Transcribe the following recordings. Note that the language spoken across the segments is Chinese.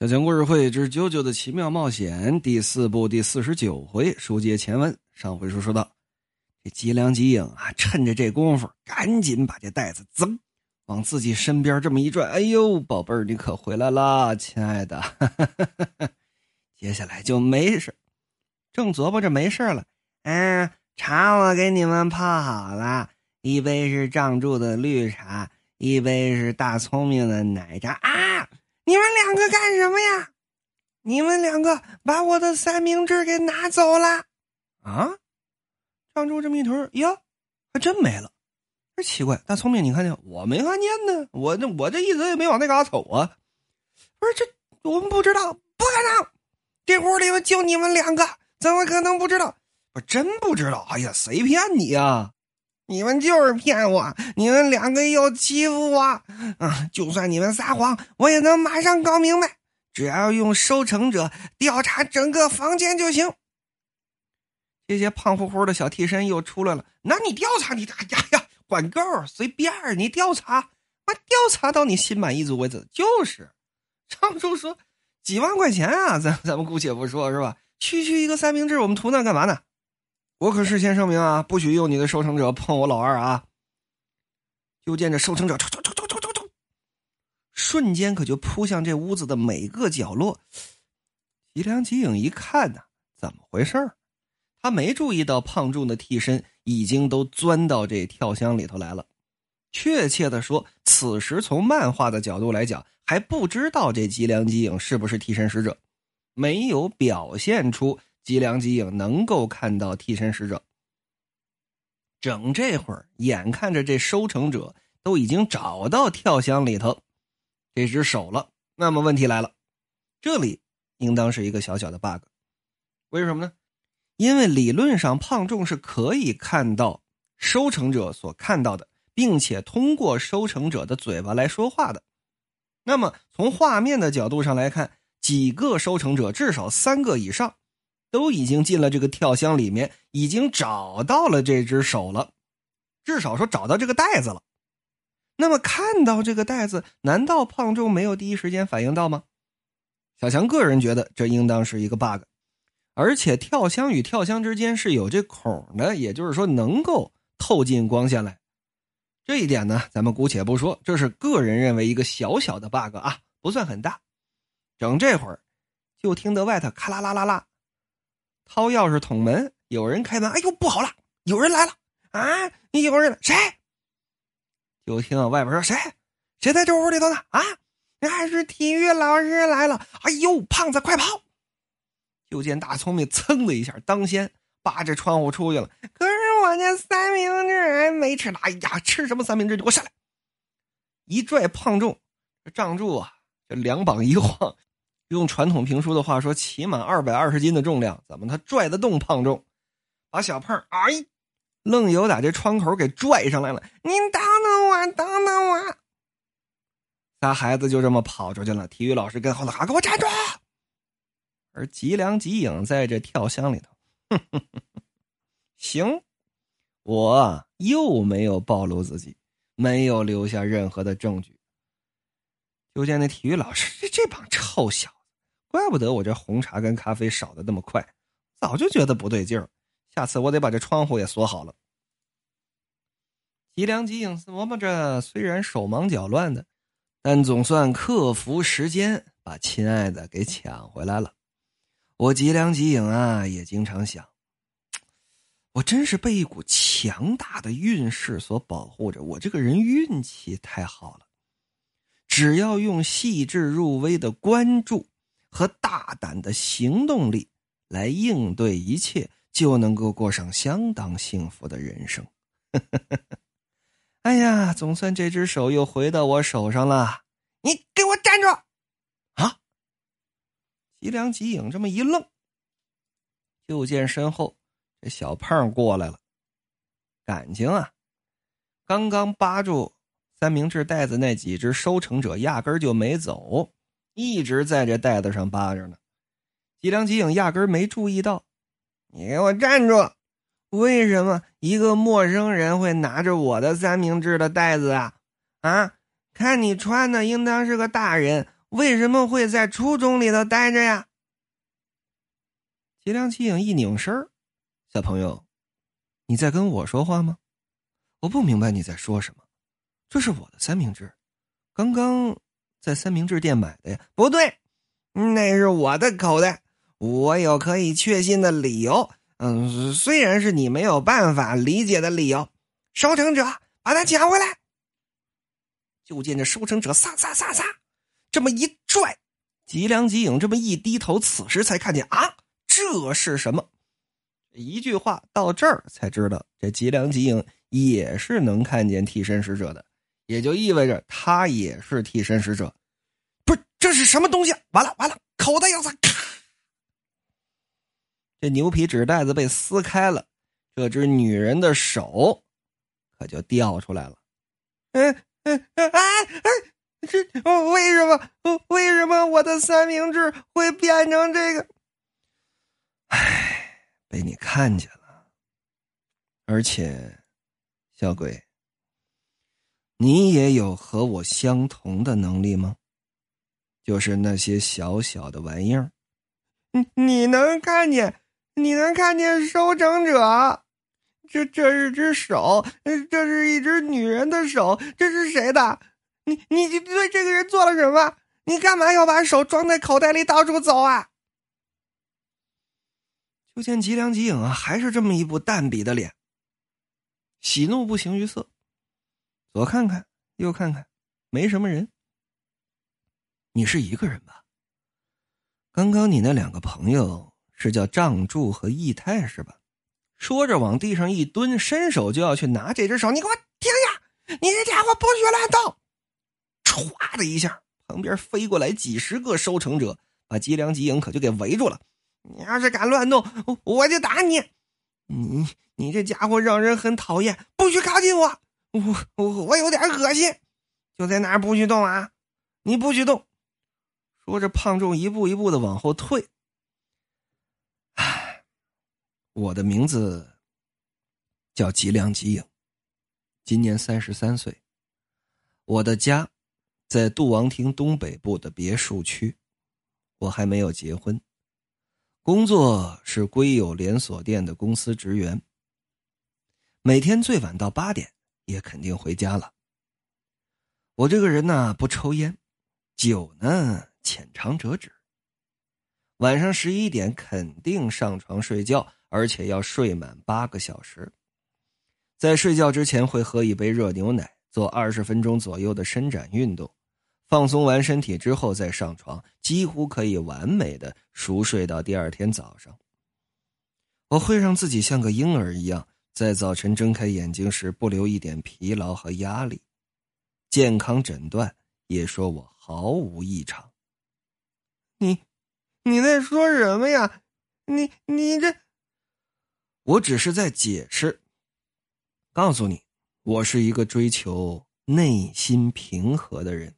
小强故事会之《啾啾的奇妙冒险》第四部第四十九回，书接前文。上回书说到，这吉良吉影啊，趁着这功夫，赶紧把这袋子噌往自己身边这么一转。哎呦，宝贝儿，你可回来啦，亲爱的！接下来就没事，正琢磨着没事了。嗯，茶我给你们泡好了，一杯是藏柱的绿茶，一杯是大聪明的奶茶啊。你们两个干什么呀？你们两个把我的三明治给拿走了啊！张柱这么一瞅，哟，还真没了。这奇怪，大聪明，你看见我没看见呢？我这我这一直也没往那嘎瞅啊。不是这，我们不知道，不可能！这屋里面就你们两个，怎么可能不知道？我真不知道。哎呀，谁骗你呀？你们就是骗我！你们两个又欺负我！啊，就算你们撒谎，我也能马上搞明白。只要用收成者调查整个房间就行。这些胖乎乎的小替身又出来了。那你调查你？哎呀呀，管够，随便你调查，我调查到你心满意足为止。就是，张叔说几万块钱啊，咱咱们姑且不说，是吧？区区一个三明治，我们图那干嘛呢？我可事先声明啊，不许用你的收成者碰我老二啊！就见这收成者冲冲冲冲冲冲冲，瞬间可就扑向这屋子的每个角落。吉良吉影一看呢，怎么回事他没注意到胖重的替身已经都钻到这跳箱里头来了。确切的说，此时从漫画的角度来讲，还不知道这吉良吉影是不是替身使者，没有表现出。吉良吉影能够看到替身使者，整这会儿，眼看着这收成者都已经找到跳箱里头这只手了。那么问题来了，这里应当是一个小小的 bug，为什么呢？因为理论上胖仲是可以看到收成者所看到的，并且通过收成者的嘴巴来说话的。那么从画面的角度上来看，几个收成者，至少三个以上。都已经进了这个跳箱里面，已经找到了这只手了，至少说找到这个袋子了。那么看到这个袋子，难道胖仲没有第一时间反应到吗？小强个人觉得这应当是一个 bug，而且跳箱与跳箱之间是有这孔的，也就是说能够透进光线来。这一点呢，咱们姑且不说，这是个人认为一个小小的 bug 啊，不算很大。整这会儿，就听得外头咔啦啦啦啦。掏钥匙捅门，有人开门。哎呦，不好了，有人来了啊！你有人谁？就听到外边说谁？谁在这屋里头呢？啊，那是体育老师来了！哎呦，胖子快跑！就见大聪明噌的一下，当先扒着窗户出去了。可是我那三明治还没吃呢！哎呀，吃什么三明治？你给我下来！一拽胖重，这仗柱啊，这两膀一晃。用传统评书的话说，起码二百二十斤的重量，怎么他拽得动胖重？把小胖哎，愣有打这窗口给拽上来了。您等等我，等等我。仨孩子就这么跑出去了。体育老师跟后头喊：“给我站住！”而吉良吉影在这跳箱里头，哼哼哼，行，我又没有暴露自己，没有留下任何的证据。就见那体育老师，这这帮臭小。怪不得我这红茶跟咖啡少的那么快，早就觉得不对劲儿。下次我得把这窗户也锁好了。吉良吉影琢磨着，虽然手忙脚乱的，但总算克服时间，把亲爱的给抢回来了。我吉良吉影啊，也经常想，我真是被一股强大的运势所保护着。我这个人运气太好了，只要用细致入微的关注。和大胆的行动力来应对一切，就能够过上相当幸福的人生。哎呀，总算这只手又回到我手上了。你给我站住！啊！吉良吉影这么一愣，就见身后这小胖过来了。感情啊，刚刚扒住三明治袋子那几只收成者，压根就没走。一直在这袋子上扒着呢，吉良吉影压根没注意到。你给我站住！为什么一个陌生人会拿着我的三明治的袋子啊？啊，看你穿的应当是个大人，为什么会在初中里头待着呀？吉良吉影一拧身小朋友，你在跟我说话吗？我不明白你在说什么。这是我的三明治，刚刚在三明治店买的呀。不对，那是我的口袋，我有可以确信的理由。嗯，虽然是你没有办法理解的理由。收成者，把它抢回来。就见这收成者，撒撒撒撒，这么一拽，吉良吉影这么一低头，此时才看见啊，这是什么？一句话到这儿才知道，这吉良吉影也是能看见替身使者的，也就意味着他也是替身使者。不是，这是什么东西？完了完了，口袋要塞！这牛皮纸袋子被撕开了，这只女人的手可就掉出来了。嗯。嗯哎哎！这为什么？为什么我的三明治会变成这个？哎，被你看见了。而且，小鬼，你也有和我相同的能力吗？就是那些小小的玩意儿。你你能看见？你能看见收成者？这这是只手，这是一只女人的手，这是谁的？你你对这个人做了什么？你干嘛要把手装在口袋里到处走啊？就见吉良吉影啊，还是这么一副淡笔的脸，喜怒不形于色，左看看右看看，没什么人。你是一个人吧？刚刚你那两个朋友是叫仗柱和义太是吧？说着，往地上一蹲，伸手就要去拿这只手。你给我停下！你这家伙不许乱动！唰的一下，旁边飞过来几十个收成者，把吉良吉影可就给围住了。你要是敢乱动，我就打你！你你这家伙让人很讨厌，不许靠近我！我我我有点恶心，就在那儿不许动啊！你不许动！说着，胖仲一步一步的往后退。唉我的名字叫吉良吉影，今年三十三岁。我的家在杜王厅东北部的别墅区，我还没有结婚。工作是归有连锁店的公司职员，每天最晚到八点也肯定回家了。我这个人呢不抽烟，酒呢浅尝辄止。晚上十一点肯定上床睡觉。而且要睡满八个小时，在睡觉之前会喝一杯热牛奶，做二十分钟左右的伸展运动，放松完身体之后再上床，几乎可以完美的熟睡到第二天早上。我会让自己像个婴儿一样，在早晨睁开眼睛时不留一点疲劳和压力，健康诊断也说我毫无异常。你，你在说什么呀？你，你这。我只是在解释，告诉你，我是一个追求内心平和的人，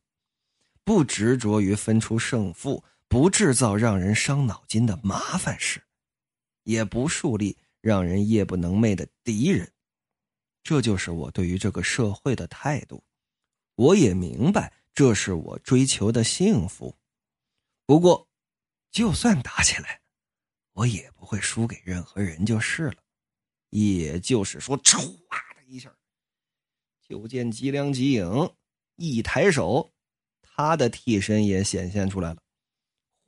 不执着于分出胜负，不制造让人伤脑筋的麻烦事，也不树立让人夜不能寐的敌人。这就是我对于这个社会的态度。我也明白，这是我追求的幸福。不过，就算打起来。我也不会输给任何人就是了，也就是说，唰的一下，就见吉良吉影一抬手，他的替身也显现出来了，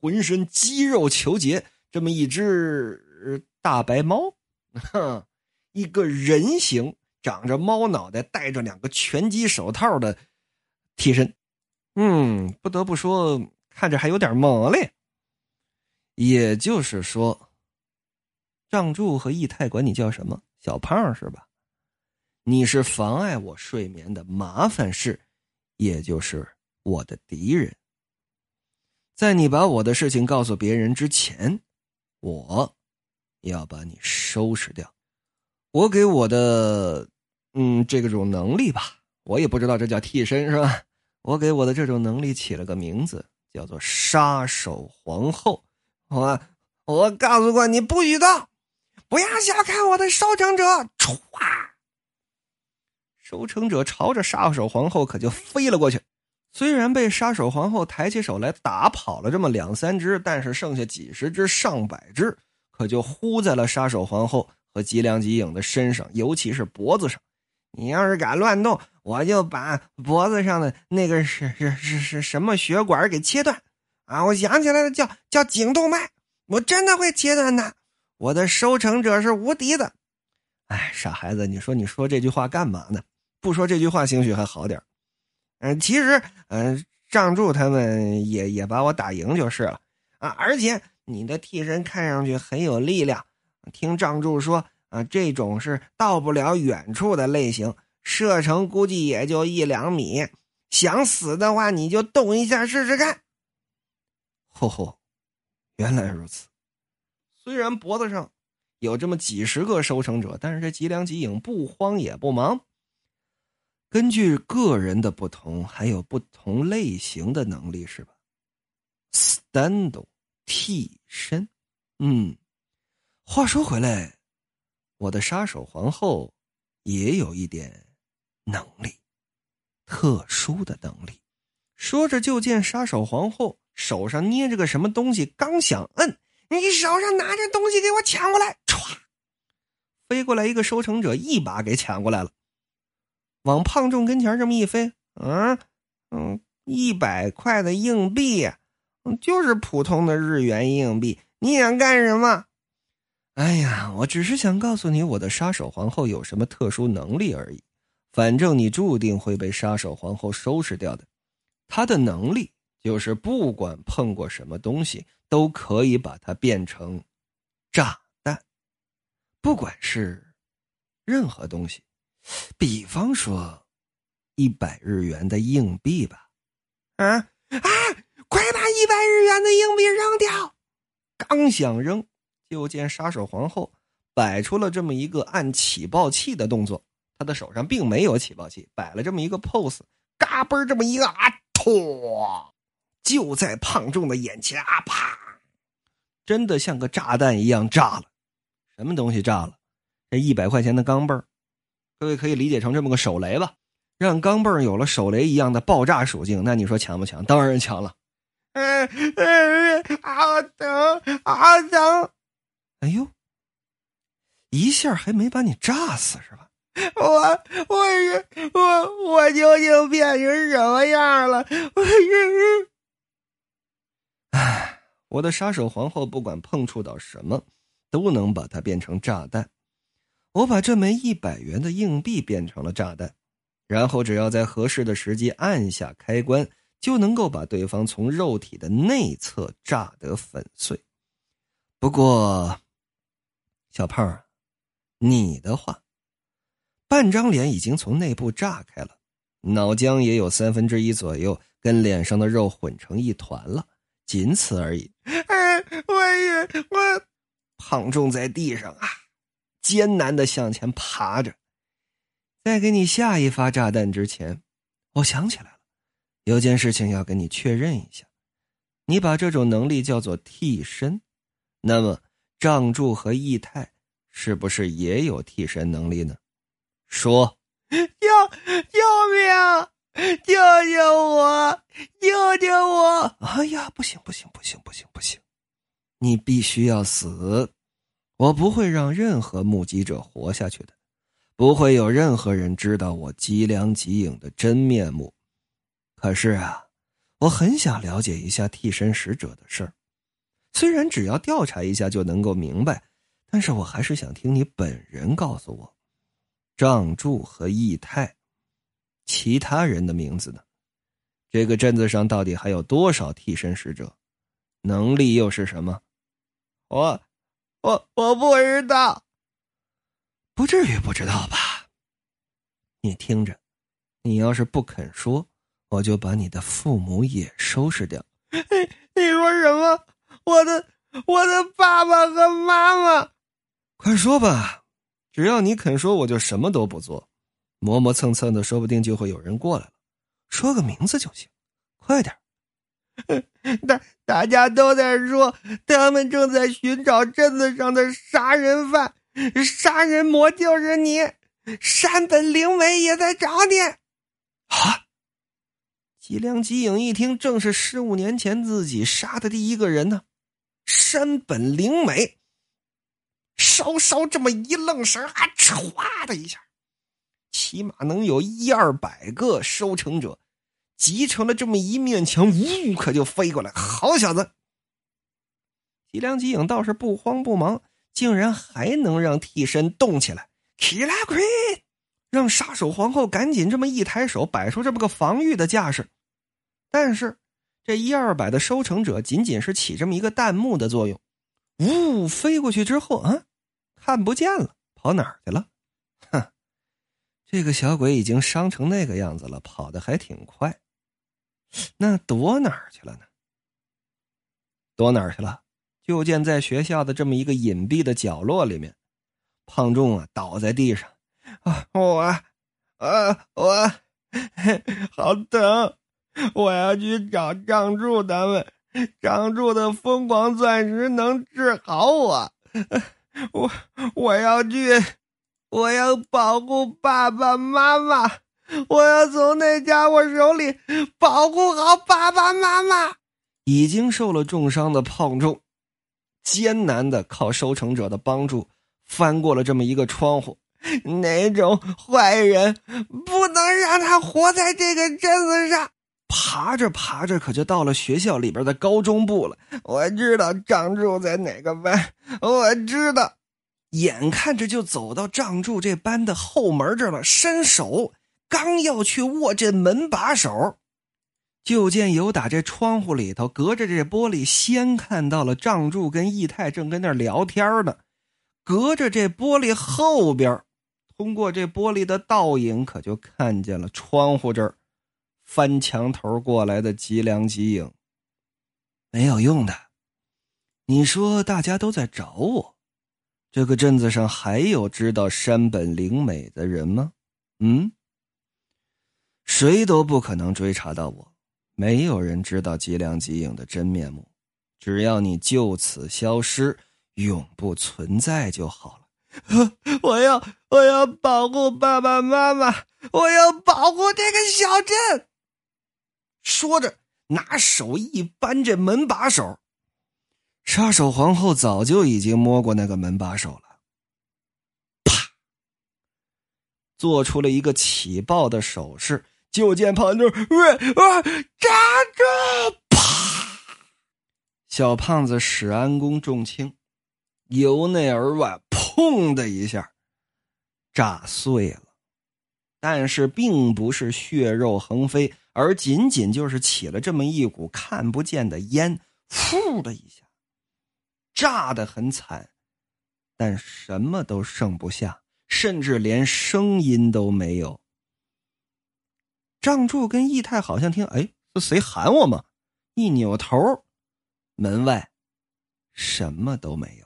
浑身肌肉虬结，这么一只大白猫，哼，一个人形，长着猫脑袋，戴着两个拳击手套的替身，嗯，不得不说，看着还有点萌嘞。也就是说，仗柱和义太管你叫什么小胖是吧？你是妨碍我睡眠的麻烦事，也就是我的敌人。在你把我的事情告诉别人之前，我要把你收拾掉。我给我的嗯这种能力吧，我也不知道这叫替身是吧？我给我的这种能力起了个名字，叫做杀手皇后。我我告诉过你不许动，不要小看我的收成者！唰，收成者朝着杀手皇后可就飞了过去。虽然被杀手皇后抬起手来打跑了这么两三只，但是剩下几十只、上百只，可就呼在了杀手皇后和吉良吉影的身上，尤其是脖子上。你要是敢乱动，我就把脖子上的那个是是是是什么血管给切断啊！我想起来了，叫叫颈动脉，我真的会切断的。我的收成者是无敌的。哎，傻孩子，你说你说这句话干嘛呢？不说这句话，兴许还好点嗯，其实，嗯，仗助他们也也把我打赢就是了啊！而且你的替身看上去很有力量，听仗助说啊，这种是到不了远处的类型，射程估计也就一两米。想死的话，你就动一下试试看。吼吼，原来如此。虽然脖子上有这么几十个收成者，但是这吉良吉影不慌也不忙。根据个人的不同，还有不同类型的能力，是吧？stand 替身，嗯。话说回来，我的杀手皇后也有一点能力，特殊的能力。说着，就见杀手皇后手上捏着个什么东西，刚想摁，你手上拿着东西给我抢过来！歘，飞过来一个收成者，一把给抢过来了。往胖仲跟前这么一飞，啊嗯，一百块的硬币，就是普通的日元硬币。你想干什么？哎呀，我只是想告诉你我的杀手皇后有什么特殊能力而已。反正你注定会被杀手皇后收拾掉的。她的能力就是不管碰过什么东西，都可以把它变成炸弹，不管是任何东西。比方说，一百日元的硬币吧，啊啊！一百日元的硬币扔掉！刚想扔，就见杀手皇后摆出了这么一个按起爆器的动作。她的手上并没有起爆器，摆了这么一个 pose，嘎嘣这么一个啊，托，就在胖仲的眼前啊，啪！真的像个炸弹一样炸了。什么东西炸了？这一百块钱的钢镚儿。各位可以理解成这么个手雷吧，让钢镚有了手雷一样的爆炸属性，那你说强不强？当然强了。嗯嗯，好疼，好疼！哎呦，一下还没把你炸死是吧？我我是我我究竟变成什么样了？我是……哎，我的杀手皇后不管碰触到什么，都能把它变成炸弹。我把这枚一百元的硬币变成了炸弹，然后只要在合适的时机按下开关，就能够把对方从肉体的内侧炸得粉碎。不过，小胖，你的话，半张脸已经从内部炸开了，脑浆也有三分之一左右跟脸上的肉混成一团了，仅此而已。哎，我也我，胖重在地上啊。艰难的向前爬着，在给你下一发炸弹之前，我想起来，有件事情要跟你确认一下。你把这种能力叫做替身，那么仗助和义太是不是也有替身能力呢？说，救救命！救救我！救救我！哎呀，不行不行不行不行不行，你必须要死！我不会让任何目击者活下去的，不会有任何人知道我吉良吉影的真面目。可是啊，我很想了解一下替身使者的事儿。虽然只要调查一下就能够明白，但是我还是想听你本人告诉我，仗助和义太，其他人的名字呢？这个镇子上到底还有多少替身使者？能力又是什么？我。我我不知道，不至于不知道吧？你听着，你要是不肯说，我就把你的父母也收拾掉。你说什么？我的我的爸爸和妈妈？快说吧，只要你肯说，我就什么都不做。磨磨蹭蹭的，说不定就会有人过来了。说个名字就行，快点。大大家都在说，他们正在寻找镇子上的杀人犯，杀人魔就是你，山本灵美也在找你。吉良吉影一听，正是十五年前自己杀的第一个人呢，山本灵美。稍稍这么一愣神，啊，唰的一下，起码能有一二百个收成者集成了这么一面墙，呜，可就飞过来。好小子！吉良吉影倒是不慌不忙，竟然还能让替身动起来。起来，快！让杀手皇后赶紧这么一抬手，摆出这么个防御的架势。但是这一二百的收成者仅仅是起这么一个弹幕的作用。呜，飞过去之后啊，看不见了，跑哪儿去了？哼，这个小鬼已经伤成那个样子了，跑的还挺快。那躲哪儿去了呢？躲哪儿去了？就见在学校的这么一个隐蔽的角落里面，胖仲啊倒在地上，啊，我，啊，我，好疼，我要去找张柱他们。张柱的疯狂钻石能治好我，我我要去，我要保护爸爸妈妈，我要从那家伙手里保护好爸爸妈妈。已经受了重伤的胖重，艰难的靠收成者的帮助翻过了这么一个窗户。那种坏人不能让他活在这个镇子上。爬着爬着，可就到了学校里边的高中部了。我知道张柱在哪个班，我知道。眼看着就走到张柱这班的后门这了，伸手刚要去握这门把手，就见有打这窗户里头，隔着这玻璃，先看到了张柱跟义太正跟那聊天呢。隔着这玻璃后边，通过这玻璃的倒影，可就看见了窗户这儿。翻墙头过来的吉良吉影，没有用的。你说大家都在找我，这个镇子上还有知道山本灵美的人吗？嗯，谁都不可能追查到我。没有人知道吉良吉影的真面目。只要你就此消失，永不存在就好了。我要，我要保护爸爸妈妈，我要保护这个小镇。说着，拿手一扳这门把手，杀手皇后早就已经摸过那个门把手了。啪，做出了一个起爆的手势。就见胖妞，喂啊，站住！啪，小胖子史安公重轻，由内而外，砰的一下，炸碎了。但是并不是血肉横飞。而仅仅就是起了这么一股看不见的烟，呼的一下，炸得很惨，但什么都剩不下，甚至连声音都没有。张柱跟义太好像听，哎，是谁喊我吗？一扭头，门外什么都没有。